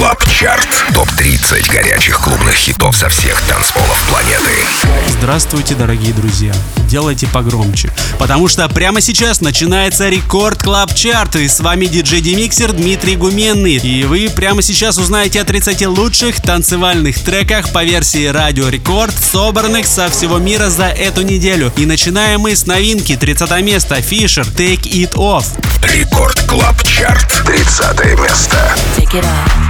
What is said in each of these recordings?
Club Chart. Топ-30 горячих клубных хитов со всех танцполов планеты. Здравствуйте, дорогие друзья. Делайте погромче. Потому что прямо сейчас начинается Record Club Chart. И с вами диджей Демиксер Дмитрий Гуменный. И вы прямо сейчас узнаете о 30 лучших танцевальных треках по версии Радио Рекорд, собранных со всего мира за эту неделю. И начинаем мы с новинки 30 место Fisher Take It Off. Рекорд Клаб Чарт. 30 место. Take it off.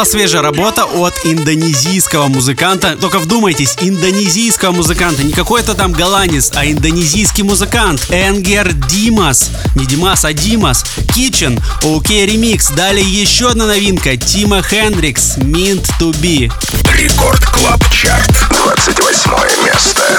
была свежая работа от индонезийского музыканта. Только вдумайтесь, индонезийского музыканта. Не какой-то там голландец, а индонезийский музыкант. Angger Dimas. Не Димас, а Димас. Kitchen. Окей, ремикс. Далее еще одна новинка. Тима Хендрикс. Meant to be. Record Club Chart. 28 место.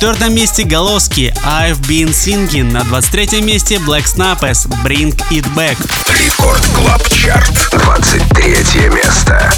24 месте Голоски I've Been Singing. На 23 месте Black Snappers Bring It Back. Рекорд Клаб Чарт. 23 место.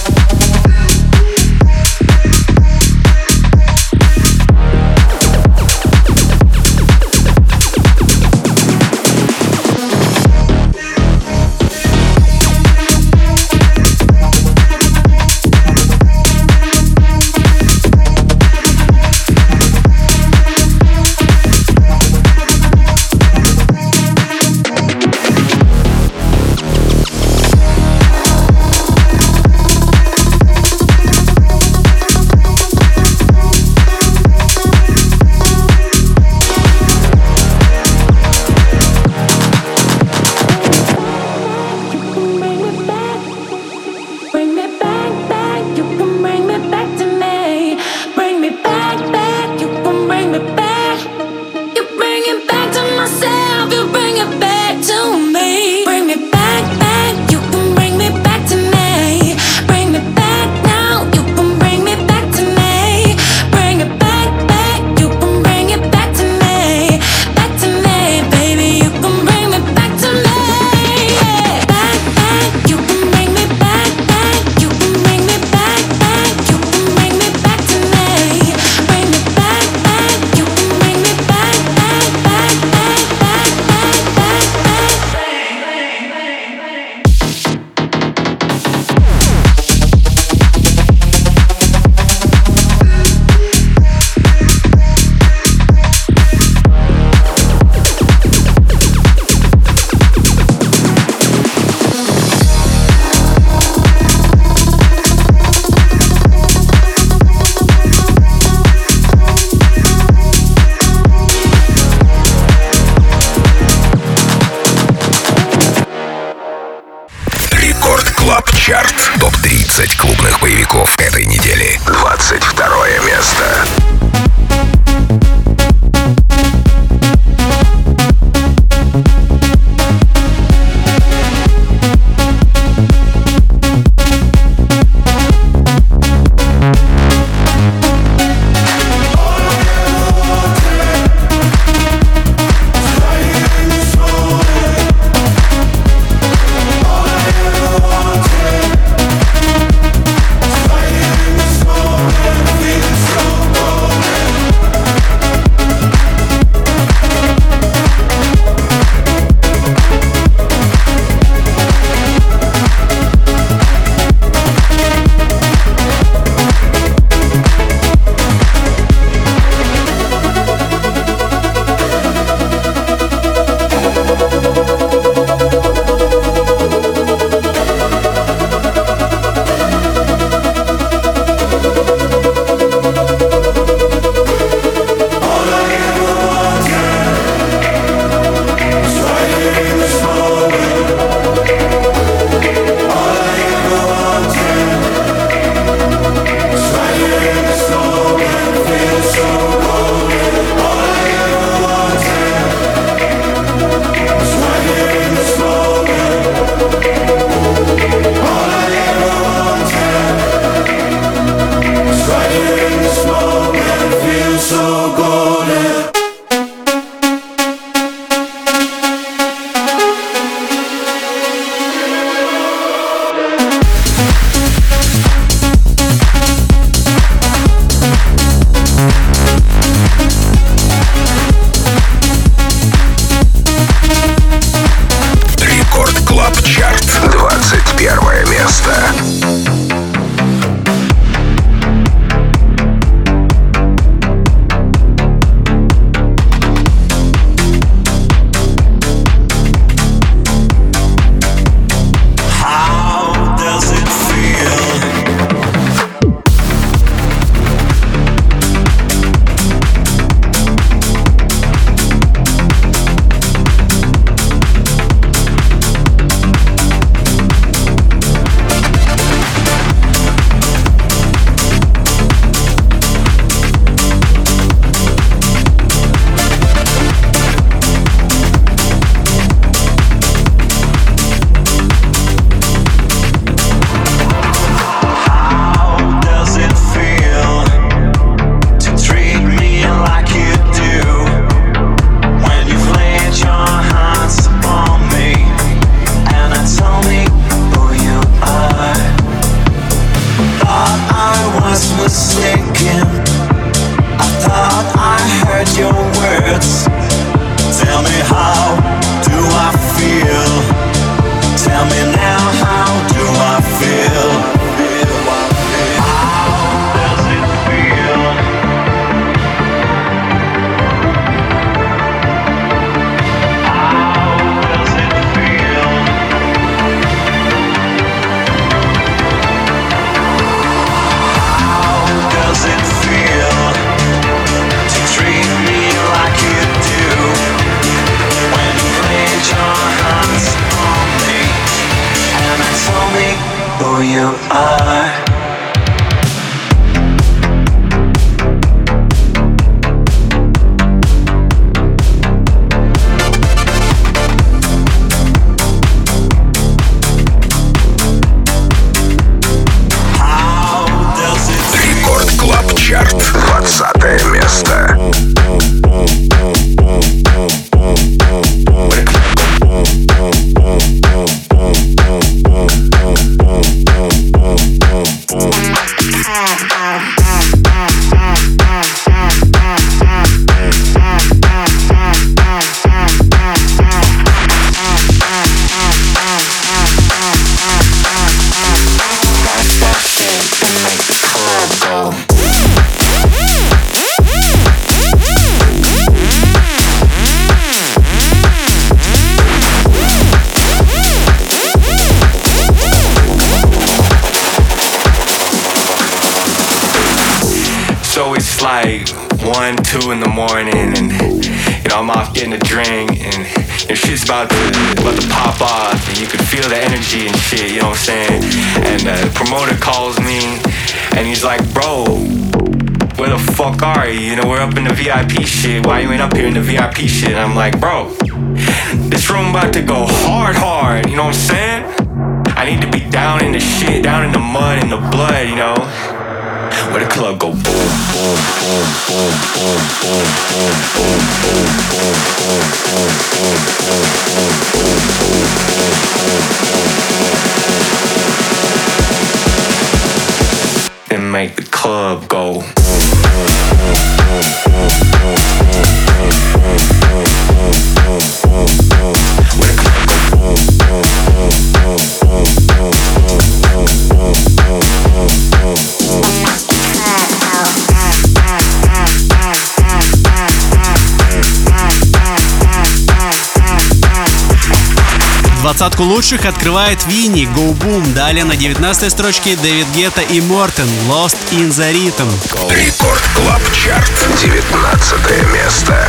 Shit. Why you ain't up here in the VIP shit?" I'm like, "Bro, this room about to go hard, hard. You know what I'm saying? I need to be down in the shit, down in the mud, in the blood. You know." Where the club go boom, boom, boom, boom, boom, boom, boom, boom, boom, boom, boom, boom, boom, boom, boom, boom, boom, boom, boom. Then make the club go. When a clock goes boom, boom, boom, boom. Двадцатку лучших открывает Винни, Go Boom. Далее на 19 строчке Дэвид Гетта и Мортен, Lost in the Rhythm. Рекорд Клаб Чарт. 19 место.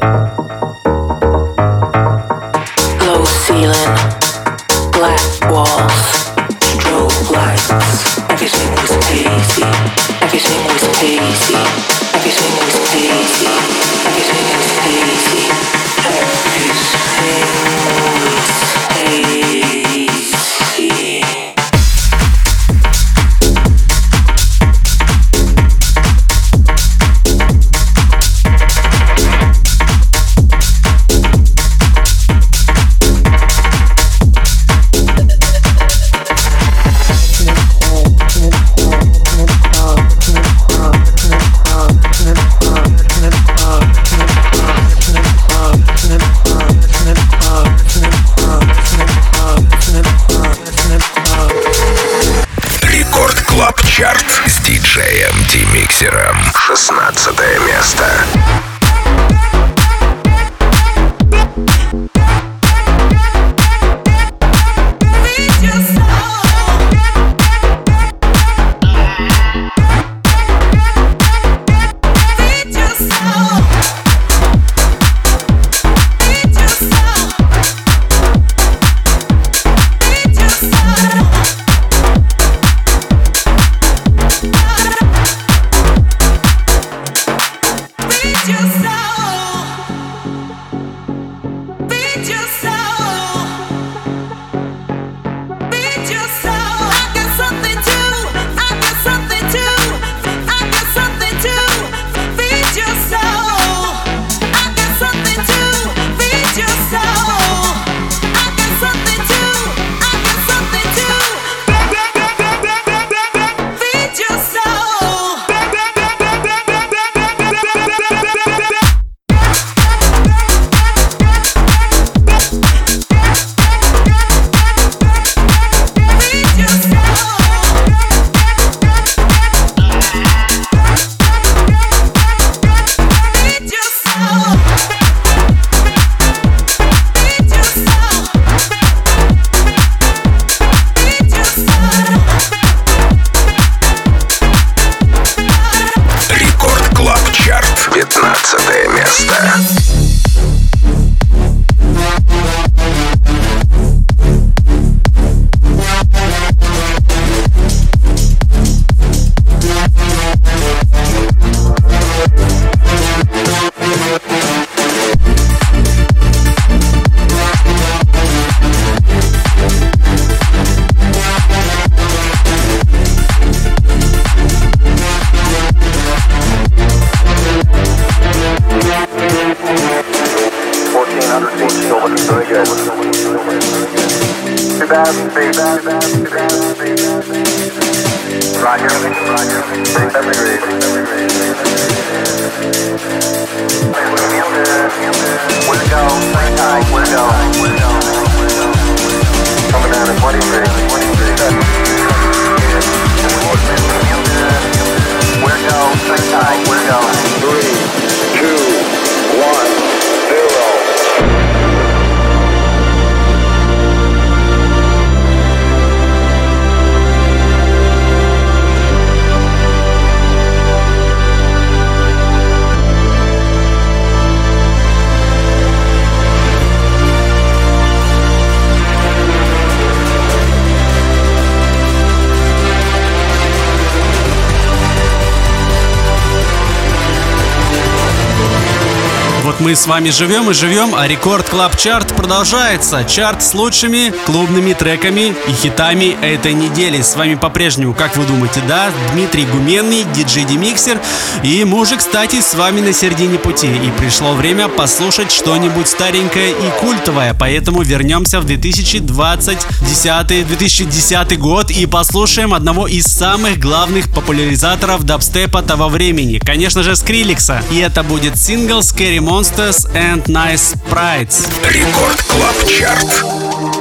Мы с вами живем и живем, а Record Club Chart продолжается. Чарт с лучшими клубными треками и хитами этой недели. С вами по-прежнему, как вы думаете, да, Дмитрий Гуменный, диджей DeMixer. И мы уже, кстати, с вами на середине пути. И пришло время послушать что-нибудь старенькое и культовое. Поэтому вернемся в 2020-2010 год и послушаем одного из самых главных популяризаторов дабстепа того времени. Конечно же, Скриллекса. И это будет сингл Scary Monsters and Nice Sprites. Рекорд Клаб Чарт.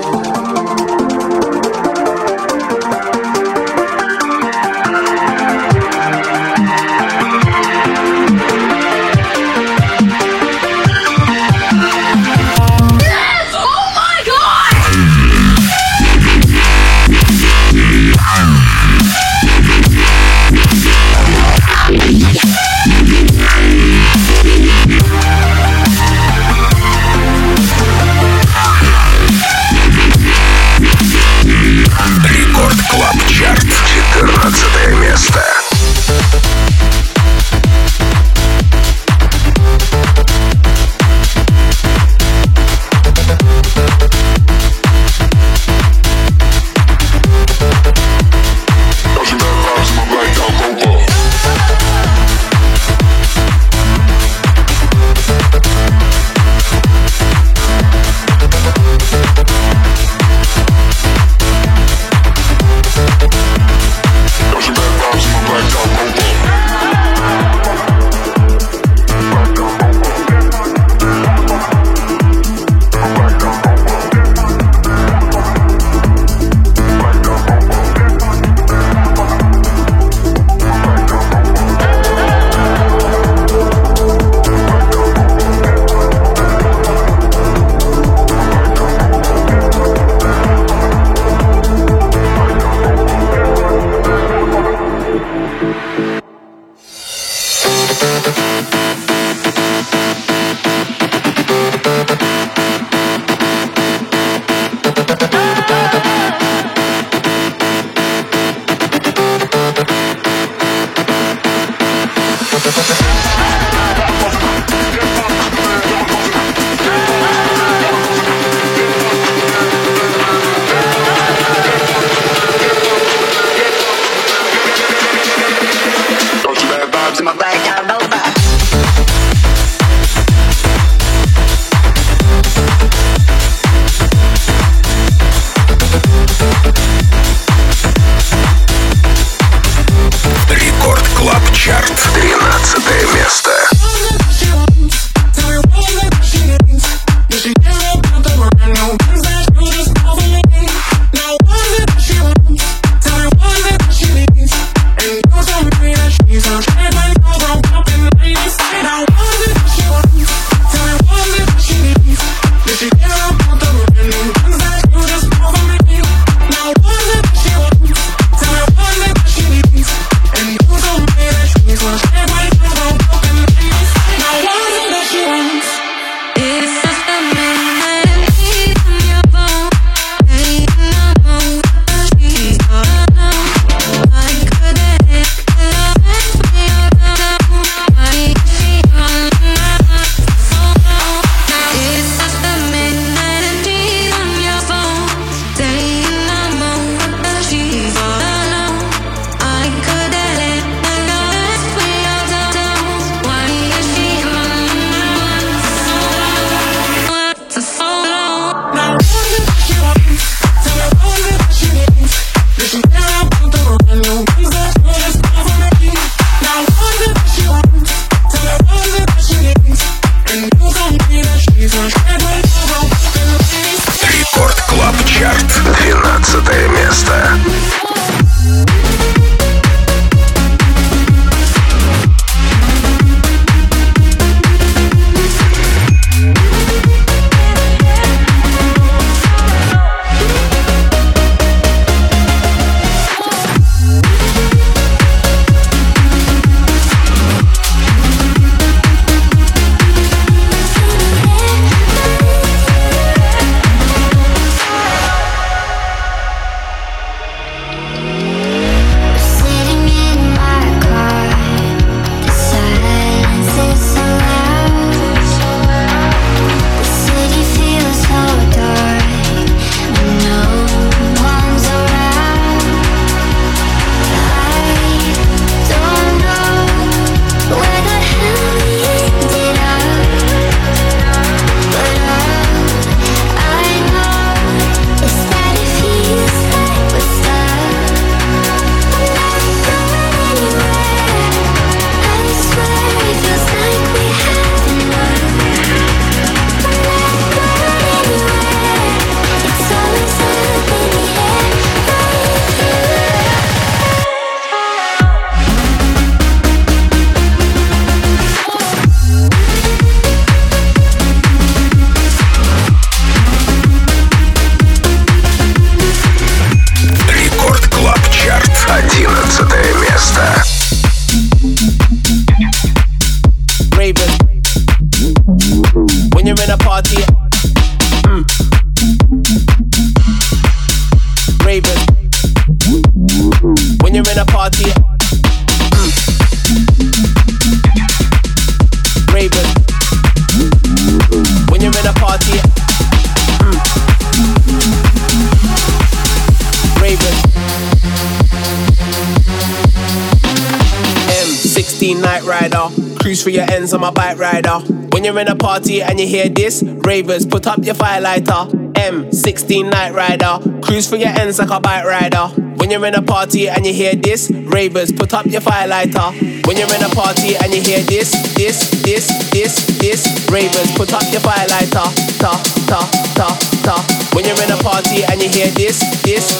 In a party and you hear this, ravers, put up your firelighter. M16 Night Rider. Cruise for your ends like a bike rider. When you're in a party and you hear this, ravers, put up your firelighter. When you're in a party and you hear this, this, this, this, this, ravers, put up your firelighter. Ta, ta, ta, ta. When you're in a party and you hear this, this, this, this,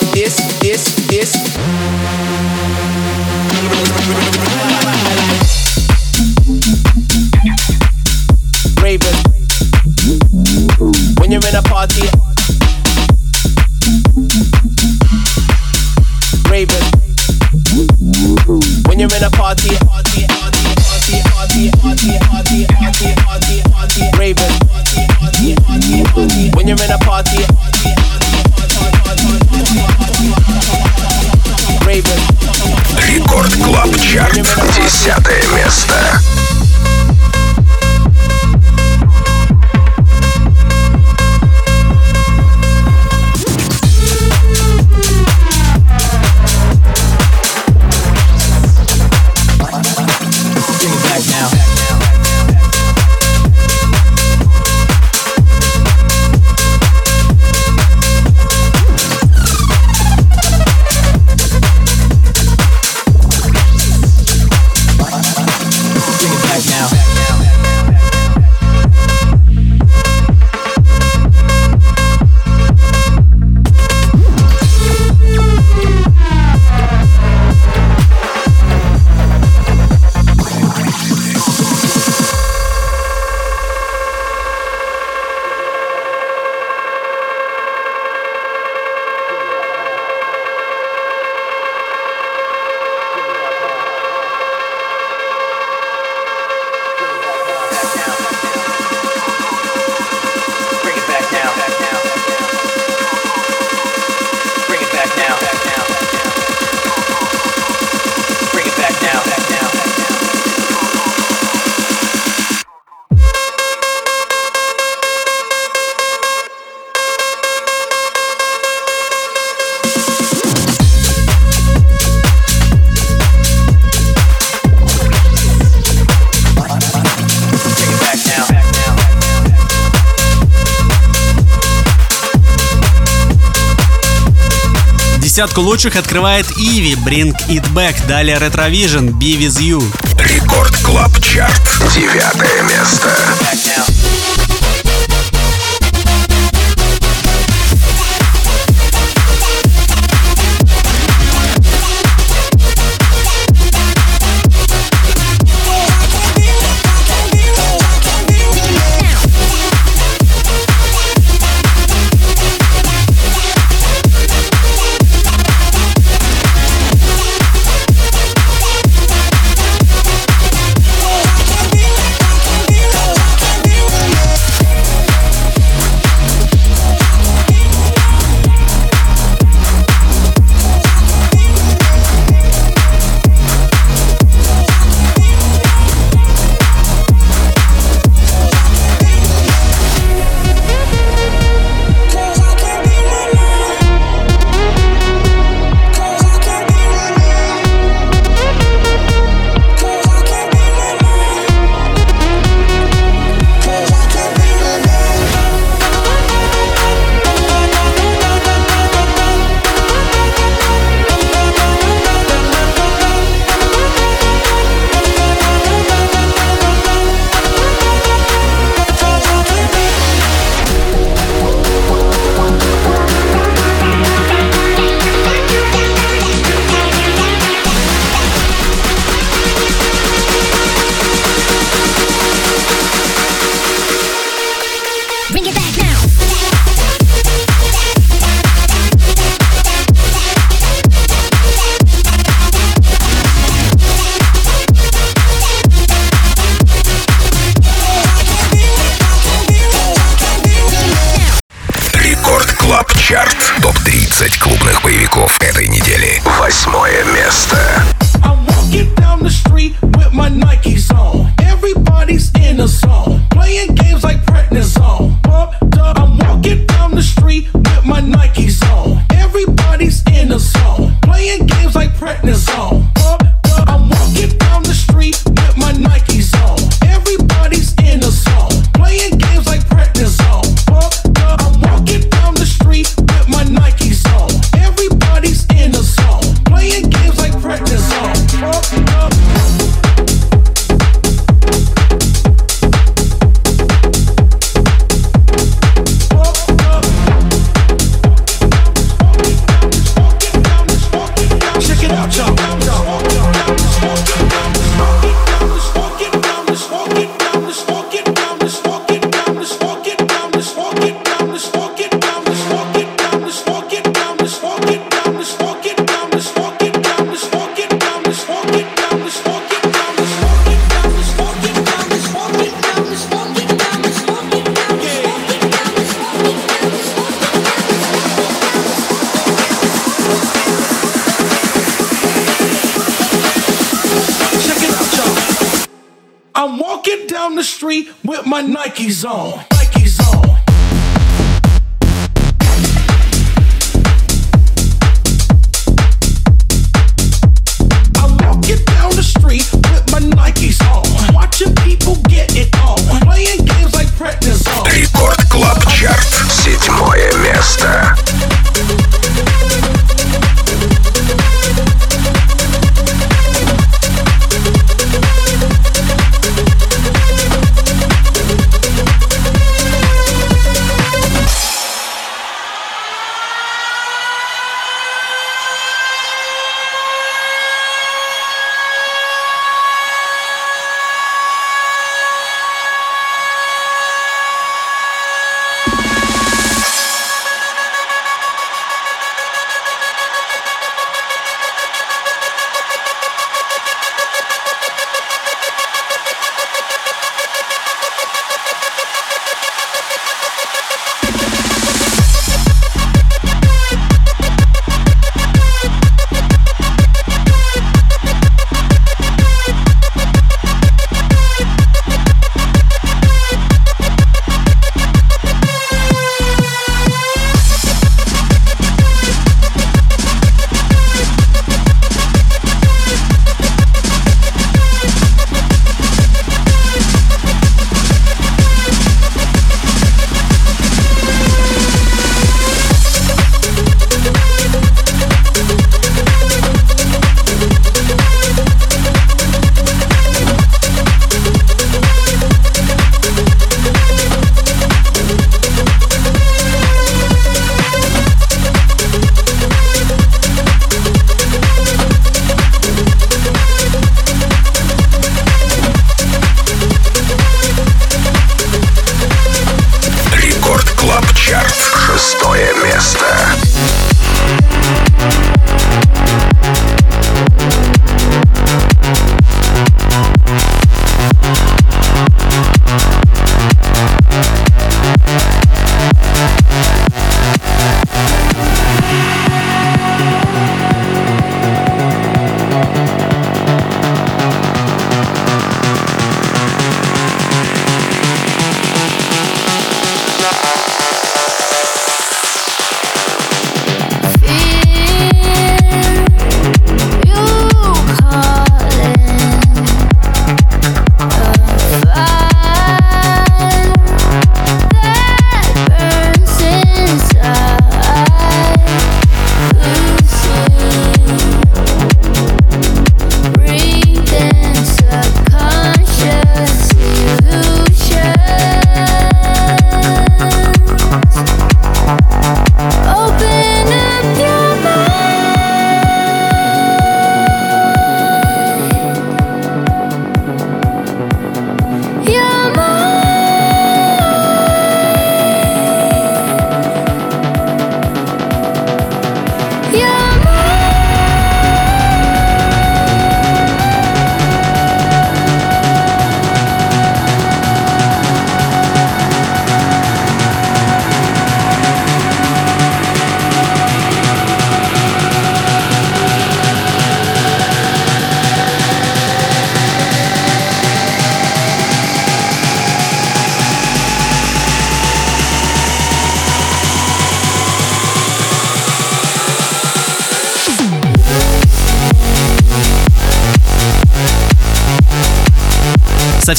Десятку лучших открывает Иви, Bring It Back, далее Retrovision, Be With You. Record Club Chart. Девятое место.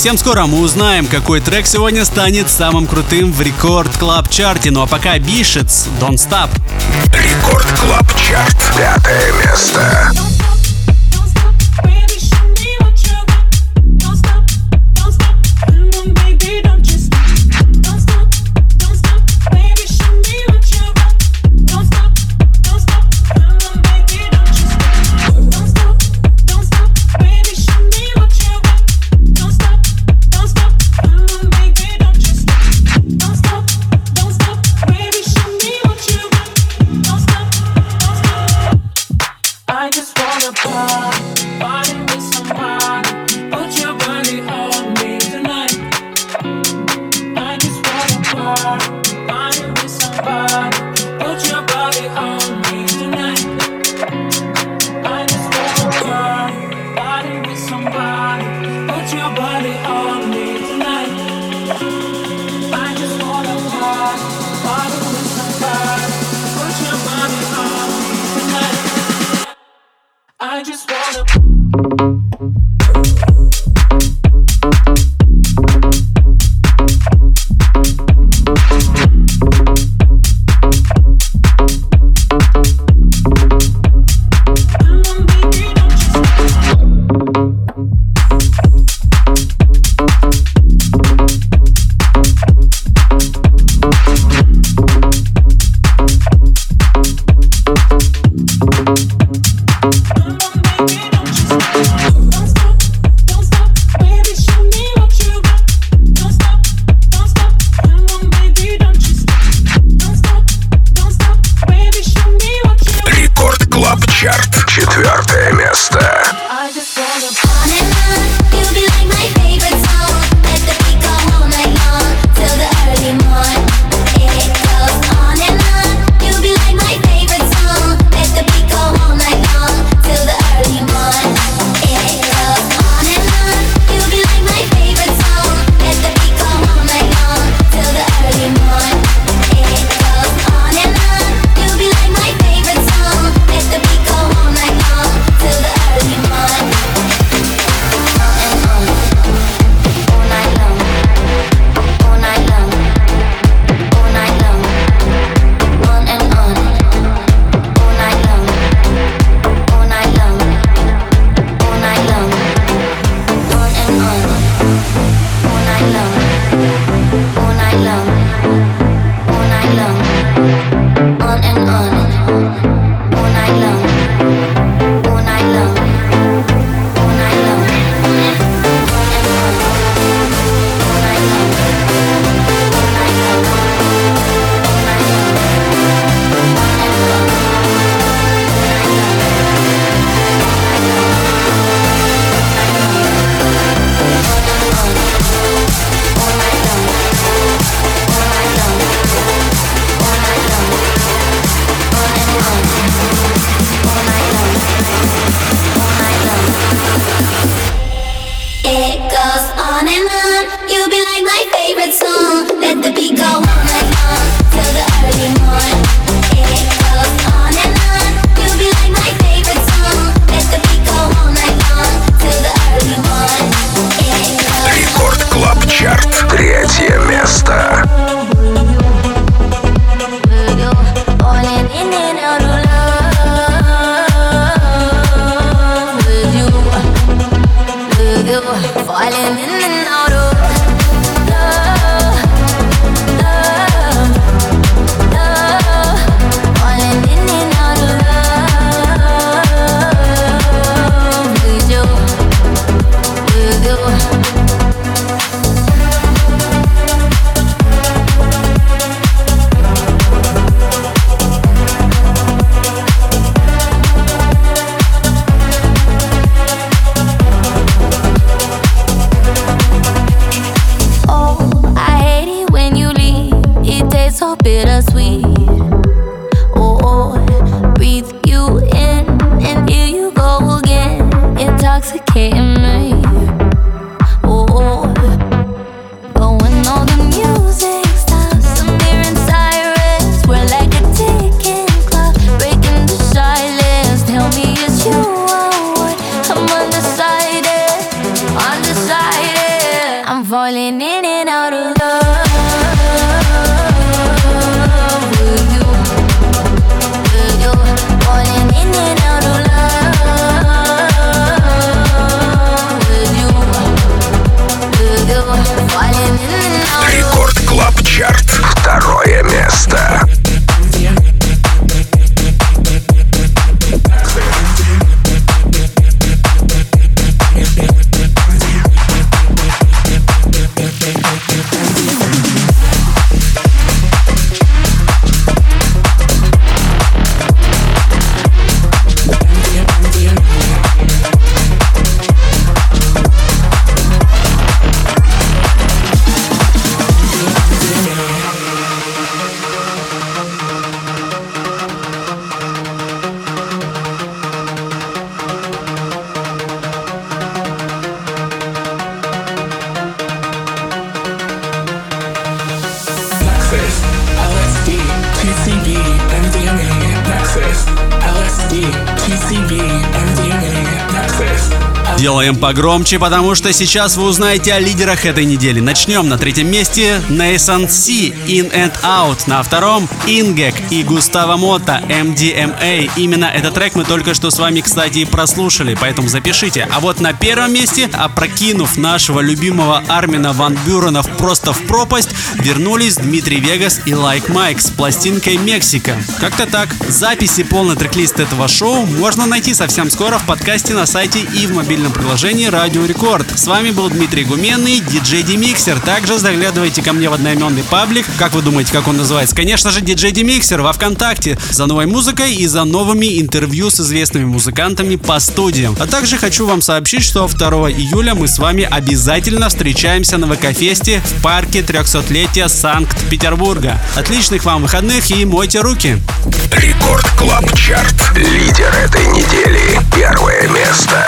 Совсем скоро мы узнаем, какой трек сегодня станет самым крутым в Record Club Chart е. Ну а пока Бишец, Don't Stop. Record Club Chart. Пятое место. falling in the night. Делаем погромче, потому что сейчас вы узнаете о лидерах этой недели. Начнем на третьем месте Nathan C, In and Out. На втором Ингек и Густаво Мота, MDMA. Именно этот трек мы только что с вами, кстати, и прослушали, поэтому запишите. А вот на первом месте, опрокинув нашего любимого Армина Ван Бюрена просто в пропасть, вернулись Dimitri Vegas и Like Mike с пластинкой Мексика. Как-то так. Записи полный трек-лист этого шоу можно найти совсем скоро в подкасте на сайте и в мобильном приложении Радио Рекорд. С вами был Дмитрий Гуменный, диджей DeMixer. Также заглядывайте ко мне в одноименный паблик. Как вы думаете, как он называется? Конечно же, диджей DeMixer во Вконтакте. За новой музыкой и за новыми интервью с известными музыкантами по студиям. А также хочу вам сообщить, что 2 июля мы с вами обязательно встречаемся на ВК-фесте в парке 300-летия Санкт-Петербурга. Отличных вам выходных и мойте руки. Record Club Chart. Лидер этой недели. Первое место.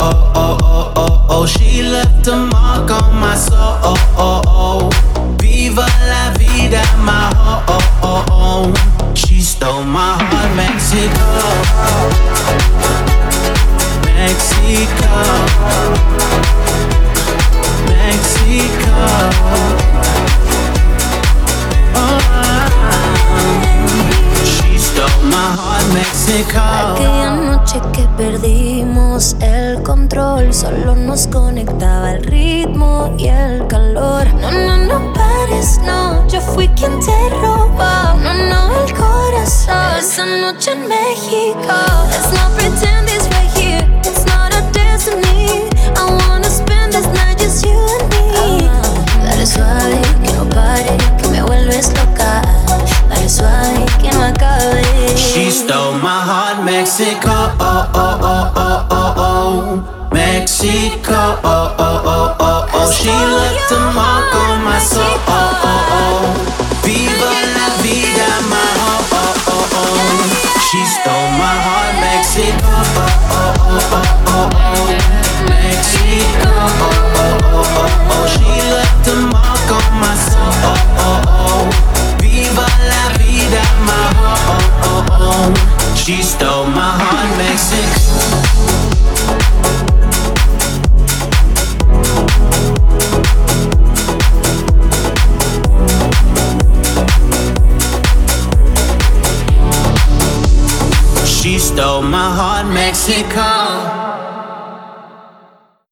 Oh, oh, oh, oh, oh. She left a mark on my soul.